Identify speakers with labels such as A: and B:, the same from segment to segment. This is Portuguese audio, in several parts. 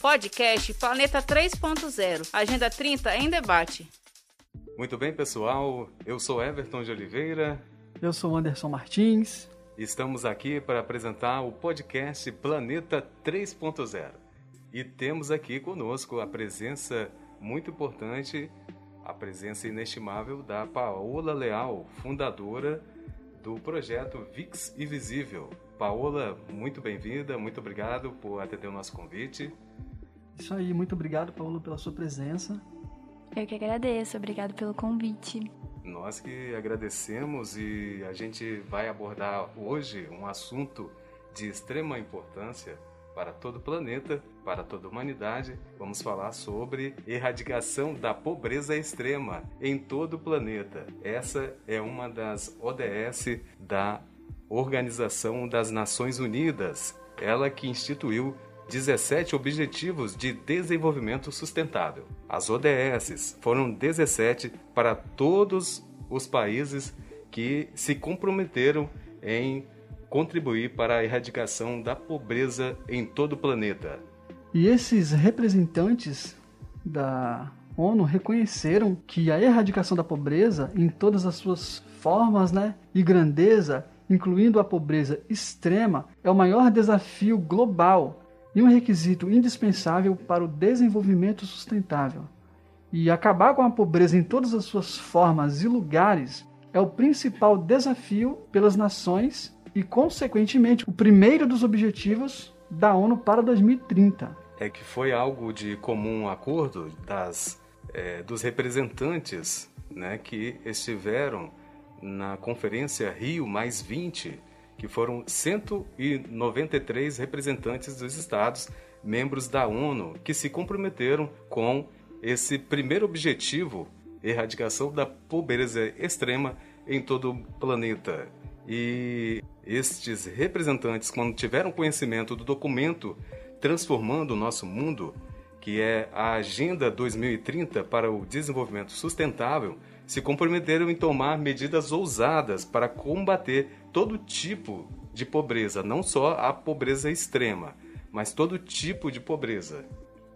A: Podcast Planeta 3.0. Agenda 30 em debate.
B: Muito bem, pessoal. Eu sou Everton de Oliveira.
C: Eu sou Anderson Martins.
B: Estamos aqui para apresentar o podcast Planeta 3.0. E temos aqui conosco a presença muito importante, a presença inestimável da Paola Leal, fundadora do projeto VIX Invisível. Paola, muito bem-vinda, muito obrigado por atender o nosso convite.
C: Isso aí, muito obrigado, Paulo, pela sua presença.
D: Eu que agradeço, obrigado pelo convite.
B: Nós que agradecemos e a gente vai abordar hoje um assunto de extrema importância para todo o planeta, para toda a humanidade. Vamos falar sobre erradicação da pobreza extrema em todo o planeta. Essa é uma das ODS da Organização das Nações Unidas, ela que instituiu 17 Objetivos de Desenvolvimento Sustentável. As ODSs foram 17 para todos os países que se comprometeram em contribuir para a erradicação da pobreza em todo o planeta.
C: E esses representantes da ONU reconheceram que a erradicação da pobreza em todas as suas formas né, e grandeza, incluindo a pobreza extrema, é o maior desafio global e um requisito indispensável para o desenvolvimento sustentável. E acabar com a pobreza em todas as suas formas e lugares é o principal desafio pelas nações e, consequentemente, o primeiro dos objetivos da ONU para 2030.
B: É que foi algo de comum acordo das, é, dos representantes né, que estiveram na Conferência Rio Mais 20 que foram 193 representantes dos estados, membros da ONU, que se comprometeram com esse primeiro objetivo, erradicação da pobreza extrema em todo o planeta. E estes representantes, quando tiveram conhecimento do documento Transformando o Nosso Mundo, que é a Agenda 2030 para o Desenvolvimento Sustentável, se comprometeram em tomar medidas ousadas para combater todo tipo de pobreza, não só a pobreza extrema, mas todo tipo de pobreza.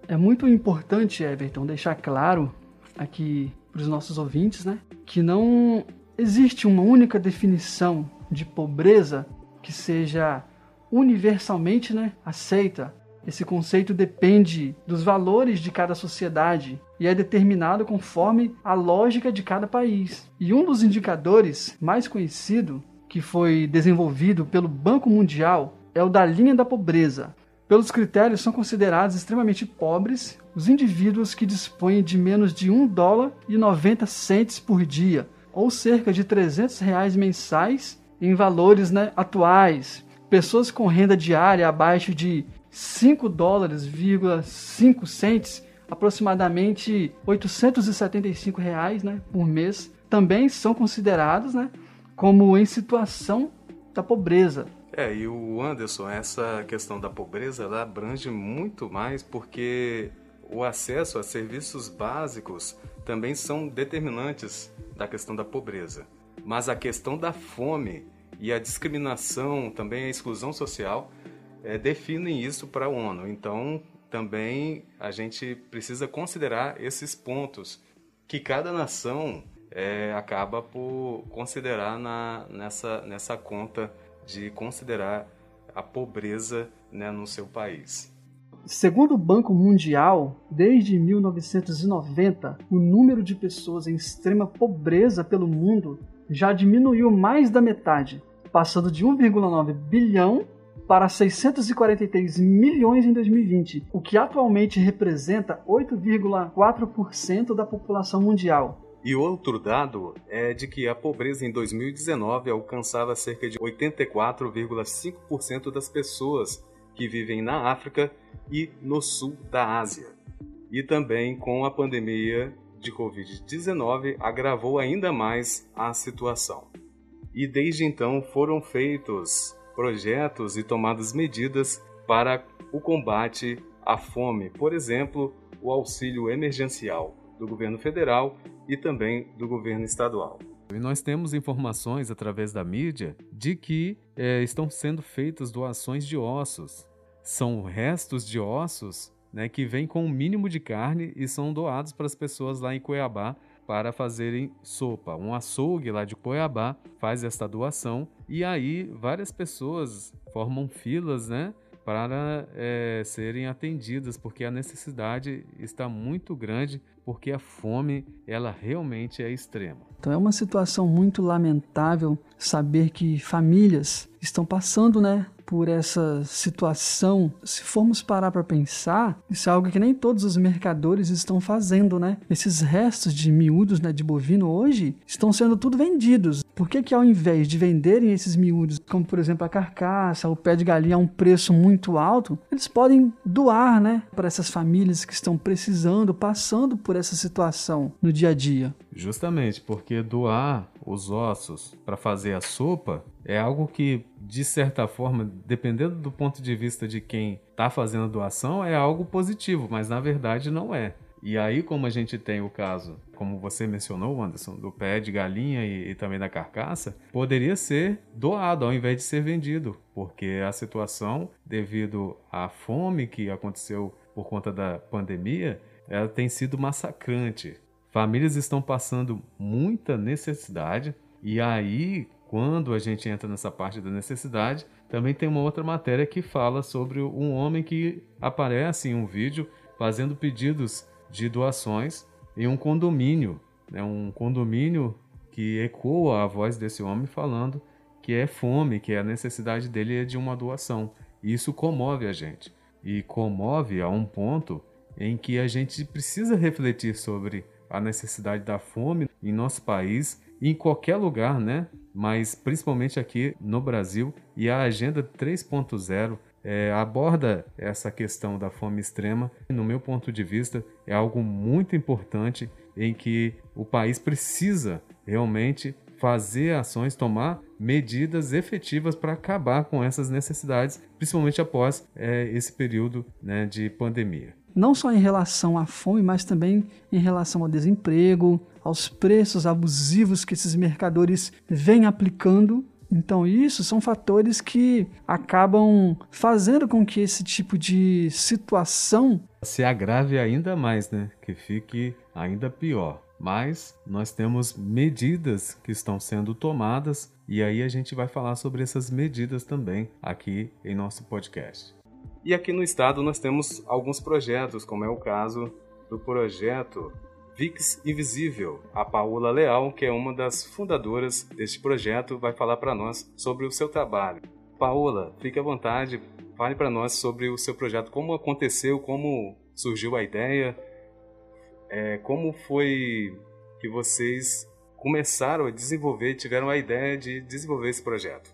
C: É muito importante, Everton, deixar claro aqui para os nossos ouvintes, né, que não existe uma única definição de pobreza que seja universalmente, né, aceita esse conceito depende dos valores de cada sociedade e é determinado conforme a lógica de cada país. E um dos indicadores mais conhecido, que foi desenvolvido pelo Banco Mundial, é o da linha da pobreza. Pelos critérios, são considerados extremamente pobres os indivíduos que dispõem de menos de 1 dólar e 90 centes por dia, ou cerca de 300 reais mensais em valores né, atuais. Pessoas com renda diária abaixo de 5 dólares, 5 centes, aproximadamente 875 reais né, por mês, também são considerados né, como em situação da pobreza.
B: É, e o Anderson, essa questão da pobreza, ela abrange muito mais porque o acesso a serviços básicos também são determinantes da questão da pobreza. Mas a questão da fome e a discriminação, também a exclusão social, é, definem isso para a ONU. Então, também a gente precisa considerar esses pontos que cada nação é, acaba por considerar na, nessa, nessa conta de considerar a pobreza né, no seu país.
C: Segundo o Banco Mundial, desde 1990, o número de pessoas em extrema pobreza pelo mundo já diminuiu mais da metade, passando de 1,9 bilhão para 643 milhões em 2020, o que atualmente representa 8,4% da população mundial.
B: E outro dado é de que a pobreza em 2019 alcançava cerca de 84,5% das pessoas que vivem na África e no sul da Ásia. E também com a pandemia de Covid-19 agravou ainda mais a situação. E desde então foram feitos projetos e tomadas medidas para o combate à fome, por exemplo, o auxílio emergencial do governo federal e também do governo estadual. E nós temos informações através da mídia de que é, estão sendo feitas doações de ossos. São restos de ossos né, que vêm com o um mínimo de carne e são doados para as pessoas lá em Cuiabá para fazerem sopa. Um açougue lá de Cuiabá faz esta doação e aí várias pessoas formam filas, né? para é, serem atendidas, porque a necessidade está muito grande, porque a fome ela realmente é extrema.
C: Então é uma situação muito lamentável saber que famílias estão passando, né, por essa situação, se formos parar para pensar, isso é algo que nem todos os mercadores estão fazendo, né? Esses restos de miúdos, né, de bovino hoje estão sendo tudo vendidos. Por que que ao invés de venderem esses miúdos, como por exemplo a carcaça, o pé de galinha a um preço muito alto, eles podem doar, né, para essas famílias que estão precisando, passando por essa situação no dia a dia?
B: Justamente porque doar os ossos para fazer a sopa é algo que, de certa forma, dependendo do ponto de vista de quem está fazendo a doação, é algo positivo, mas na verdade não é. E aí, como a gente tem o caso, como você mencionou, Anderson, do pé de galinha e, e, também da carcaça, poderia ser doado ao invés de ser vendido, porque a situação, devido à fome que aconteceu por conta da pandemia, ela tem sido massacrante. Famílias estão passando muita necessidade e aí quando a gente entra nessa parte da necessidade, também tem uma outra matéria que fala sobre um homem que aparece em um vídeo fazendo pedidos de doações em um condomínio, né? um condomínio que ecoa a voz desse homem falando que é fome, que a necessidade dele é de uma doação. E isso comove a gente. E comove a um ponto em que a gente precisa refletir sobre a necessidade da fome em nosso país e em qualquer lugar, né? mas principalmente aqui no Brasil. E a Agenda 3.0 é, aborda essa questão da fome extrema. No meu ponto de vista, é algo muito importante em que o país precisa realmente fazer ações, tomar medidas efetivas para acabar com essas necessidades, principalmente após é, esse período né, de pandemia
C: não só em relação à fome, mas também em relação ao desemprego, aos preços abusivos que esses mercadores vêm aplicando. Então, isso são fatores que acabam fazendo com que esse tipo de situação
B: se agrave ainda mais, né? Que fique ainda pior. Mas nós temos medidas que estão sendo tomadas e aí a gente vai falar sobre essas medidas também aqui em nosso podcast. E aqui no estado nós temos alguns projetos, como é o caso do projeto Vix Invisível. A Paula Leal, que é uma das fundadoras deste projeto, vai falar para nós sobre o seu trabalho. Paola, fique à vontade, fale para nós sobre o seu projeto, como aconteceu, como surgiu a ideia, é, como foi que vocês começaram a desenvolver, tiveram a ideia de desenvolver esse projeto.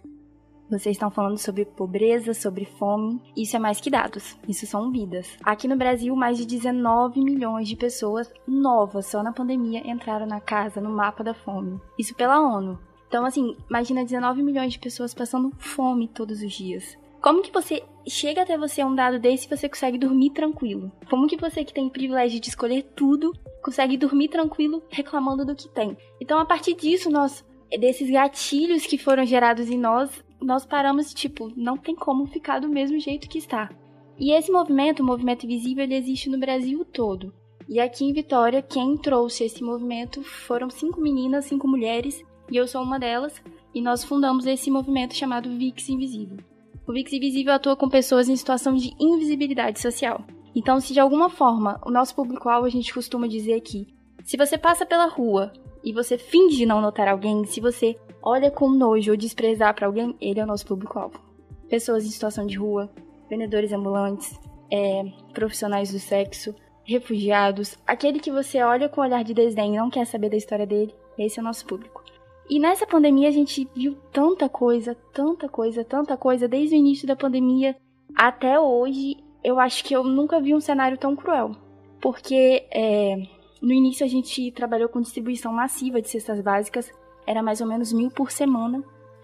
D: Vocês estão falando sobre pobreza, sobre fome. Isso é mais que dados. Isso são vidas. Aqui no Brasil, mais de 19 milhões de pessoas novas só na pandemia entraram na casa, no mapa da fome. Isso pela ONU. Então, assim, imagina 19 milhões de pessoas passando fome todos os dias. Como que você chega até você um dado desse e você consegue dormir tranquilo? Como que você que tem o privilégio de escolher tudo consegue dormir tranquilo reclamando do que tem? Então, a partir disso, nós desses gatilhos que foram gerados em nós, nós paramos, tipo, não tem como ficar do mesmo jeito que está. E esse movimento, o movimento invisível, ele existe no Brasil todo. E aqui em Vitória, quem trouxe esse movimento foram cinco meninas, cinco mulheres, e eu sou uma delas, e nós fundamos esse movimento chamado VIX Invisível. O VIX Invisível atua com pessoas em situação de invisibilidade social. Então, se de alguma forma o nosso público-alvo a gente costuma dizer que se você passa pela rua e você finge não notar alguém, se você olha com nojo ou desprezar para alguém, ele é o nosso público-alvo. Pessoas em situação de rua, vendedores ambulantes, é, profissionais do sexo, refugiados, aquele que você olha com olhar de desdém e não quer saber da história dele, esse é o nosso público. E nessa pandemia a gente viu tanta coisa, tanta coisa, tanta coisa, desde o início da pandemia até hoje. Eu acho que eu nunca vi um cenário tão cruel. Porque é, no início a gente trabalhou com distribuição massiva de cestas básicas era mais ou menos mil por semana.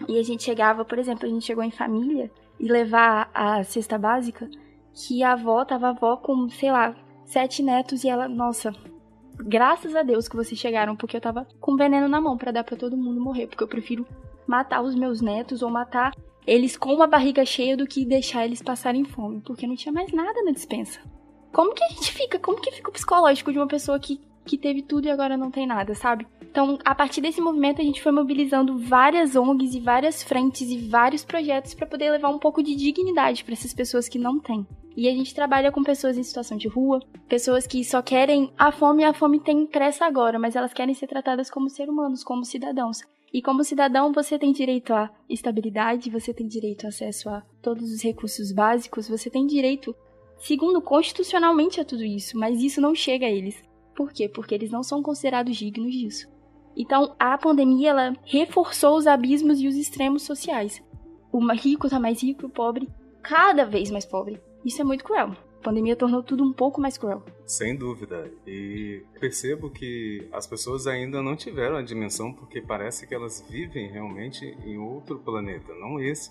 D: E a gente chegava, por exemplo, a gente chegou em família e levar a cesta básica, que a avó tava a avó com, sei lá, sete netos e ela, nossa, graças a Deus que vocês chegaram, porque eu tava com veneno na mão para dar para todo mundo morrer, porque eu prefiro matar os meus netos ou matar eles com uma barriga cheia do que deixar eles passarem fome, porque não tinha mais nada na dispensa. como que a gente fica? Como que fica o psicológico de uma pessoa que, que teve tudo e agora não tem nada, sabe? Então, a partir desse movimento, a gente foi mobilizando várias ONGs e várias frentes e vários projetos para poder levar um pouco de dignidade para essas pessoas que não têm. E a gente trabalha com pessoas em situação de rua, pessoas que só querem a fome e a fome tem pressa agora, mas elas querem ser tratadas como seres humanos, como cidadãos. E como cidadão, você tem direito à estabilidade, você tem direito a acesso a todos os recursos básicos, você tem direito, segundo constitucionalmente, a tudo isso, mas isso não chega a eles. Por quê? Porque eles não são considerados dignos disso. Então, a pandemia ela reforçou os abismos e os extremos sociais. O rico tá mais rico o pobre cada vez mais pobre. Isso é muito cruel. A pandemia tornou tudo um pouco mais cruel.
B: Sem dúvida. E percebo que as pessoas ainda não tiveram a dimensão porque parece que elas vivem realmente em outro planeta, não esse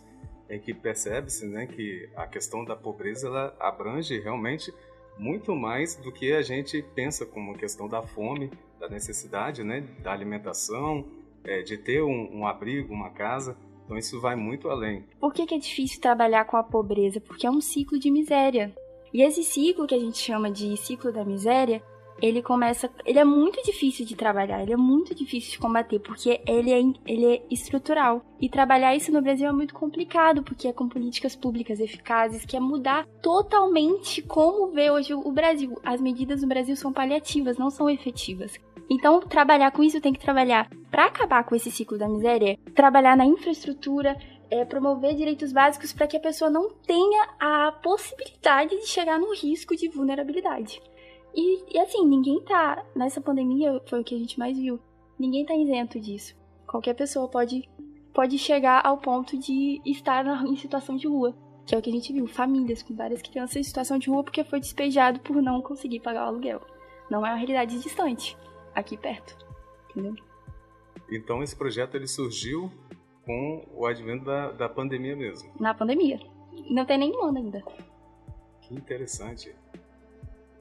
B: em que percebe-se né, que a questão da pobreza ela abrange realmente muito mais do que a gente pensa como questão da fome, da necessidade né, da alimentação, é, de ter um, um, abrigo, uma casa. Então isso vai muito além.
D: Por que, que é difícil trabalhar com a pobreza? Porque é um ciclo de miséria. E esse ciclo que a gente chama de ciclo da miséria, ele começa, ele é muito difícil de trabalhar, ele é muito difícil de combater, porque ele é, ele é estrutural. E trabalhar isso no Brasil é muito complicado, porque é com políticas públicas eficazes, que é mudar totalmente como vê hoje o Brasil. As medidas no Brasil são paliativas, não são efetivas. Então, trabalhar com isso tem que trabalhar para acabar com esse ciclo da miséria, trabalhar na infraestrutura, é, promover direitos básicos para que a pessoa não tenha a possibilidade de chegar no risco de vulnerabilidade. E, e assim, ninguém tá. Nessa pandemia, foi o que a gente mais viu. Ninguém tá isento disso. Qualquer pessoa pode, pode chegar ao ponto de estar na, em situação de rua. Que é o que a gente viu. Famílias com várias crianças em situação de rua porque foi despejado por não conseguir pagar o aluguel. Não é uma realidade distante. Aqui perto. Entendeu?
B: Então esse projeto ele surgiu com o advento da, da pandemia mesmo.
D: Na pandemia. Não tem nenhum ano ainda.
B: Que interessante.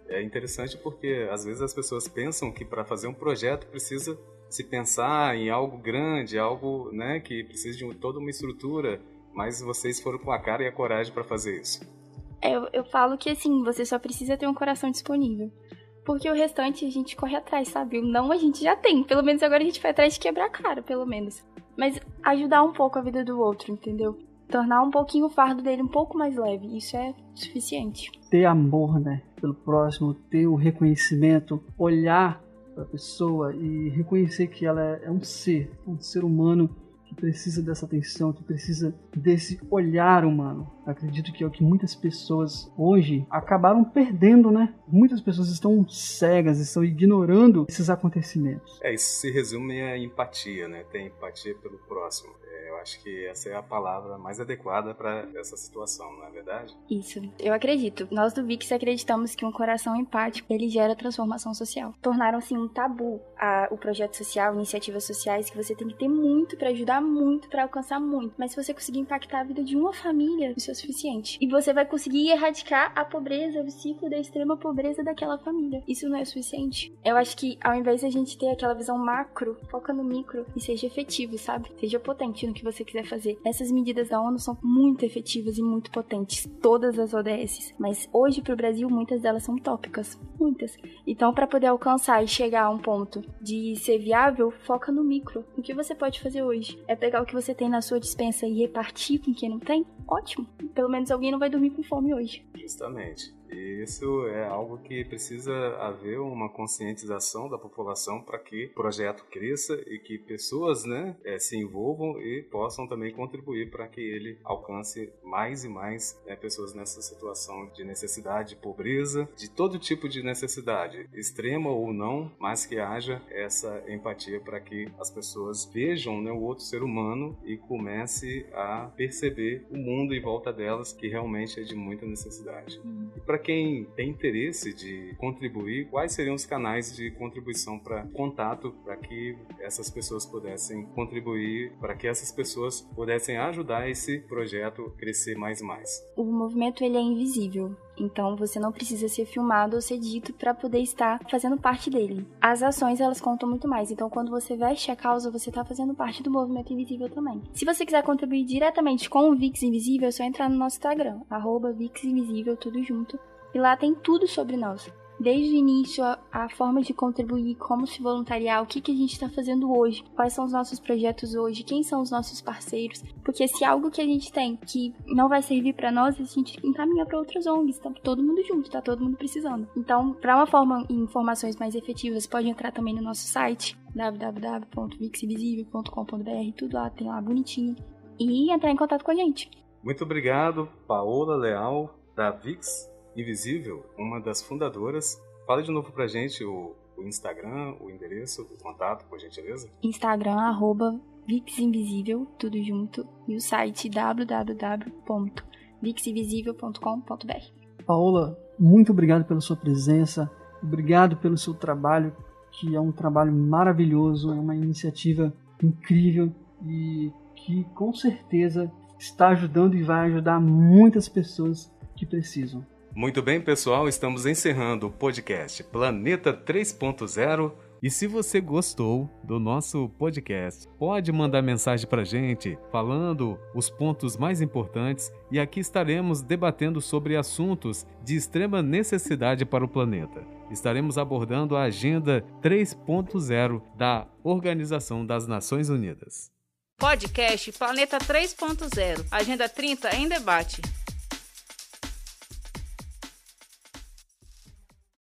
B: É interessante porque às vezes as pessoas pensam que para fazer um projeto precisa se pensar em algo grande, algo né, que precisa de toda uma estrutura, mas vocês foram com a cara e a coragem para fazer isso.
D: Eu, eu falo que assim, você só precisa ter um coração disponível. Porque o restante a gente corre atrás, sabe? Não a gente já tem. Pelo menos agora a gente vai atrás de quebrar a cara, pelo menos. Mas ajudar um pouco a vida do outro, entendeu? Tornar um pouquinho o fardo dele um pouco mais leve. Isso é suficiente.
C: Ter amor, né, pelo próximo, ter o reconhecimento, olhar para a pessoa e reconhecer que ela é um ser, um ser humano que precisa dessa atenção, que precisa desse olhar humano. Acredito que é o que muitas pessoas hoje acabaram perdendo, né? Muitas pessoas estão cegas, estão ignorando esses acontecimentos.
B: É, isso se resume à empatia, né? Ter empatia pelo próximo acho que essa é a palavra mais adequada para essa situação, não é verdade?
D: Isso, eu acredito. Nós do VIX acreditamos que um coração empático ele gera transformação social. Tornaram assim um tabu a, o projeto social, iniciativas sociais que você tem que ter muito para ajudar muito, para alcançar muito. Mas se você conseguir impactar a vida de uma família, isso suficiente. E você vai conseguir erradicar a pobreza, o ciclo da extrema pobreza daquela família. Isso não é suficiente. Eu acho que ao invés de a gente ter aquela visão macro, foca no micro e seja efetivo, sabe? Seja potente no que você você quiser fazer. Essas medidas da ONU são muito efetivas e muito potentes, todas as ODS, mas hoje para o Brasil muitas delas são tópicas, muitas. Então, para poder alcançar e chegar a um ponto de ser viável, foca no micro. O que você pode fazer hoje? É pegar o que você tem na sua dispensa e repartir com quem não tem? Ótimo. Pelo menos alguém não vai dormir com fome hoje.
B: Justamente. E isso é algo que precisa haver uma conscientização da população para que o projeto cresça e que pessoas né, é, se envolvam e possam também contribuir para que ele alcance mais e mais né, pessoas nessa situação de necessidade, de pobreza, de todo tipo de necessidade, extrema ou não, mas que haja essa empatia para que as pessoas vejam né, o outro ser humano e comece a perceber o mundo em volta delas que realmente é de muita necessidade. Uhum. E para quem tem interesse de contribuir, quais seriam os canais de contribuição para contato para que essas pessoas pudessem contribuir, para que essas pessoas pudessem ajudar esse projeto crescer mais e mais?
D: O movimento ele é invisível. Então você não precisa ser filmado ou ser dito para poder estar fazendo parte dele. As ações elas contam muito mais. Então quando você veste a causa, você está fazendo parte do movimento invisível também. Se você quiser contribuir diretamente com o Vix Invisível, é só entrar no nosso Instagram, @VixInvisível tudo junto E lá tem tudo sobre nós desde o início a, a, forma de contribuir, como se voluntariar, o que, que a gente está fazendo hoje, quais são os nossos projetos hoje, quem são os nossos parceiros, porque se algo que a gente tem que não vai servir para nós, a gente encaminha para outras ONGs, tá todo mundo junto, tá todo mundo precisando. Então, para uma forma e informações mais efetivas, pode entrar também no nosso site www.vixinvisível.com.br, tudo lá tem lá bonitinho e entrar em contato com a gente.
B: Muito obrigado, Paola Leal da Vix Invisível, uma das fundadoras. Fala de novo pra gente o, o Instagram, o endereço, o contato, por gentileza.
D: Instagram, arroba VixInvisível, tudo junto, e o site www.vixinvisível.com.br.
C: Paola, muito obrigado pela sua presença, obrigado pelo seu trabalho, que é um trabalho maravilhoso, é uma iniciativa incrível e que com certeza está ajudando e vai ajudar muitas pessoas que precisam.
B: Muito bem, pessoal, estamos encerrando o podcast Planeta 3.0. E se você gostou do nosso podcast, pode mandar mensagem para gente falando os pontos mais importantes e aqui estaremos debatendo sobre assuntos de extrema necessidade para o planeta. Estaremos abordando a Agenda 3.0 da Organização das Nações Unidas.
A: Podcast Planeta 3.0 Agenda 30 em debate.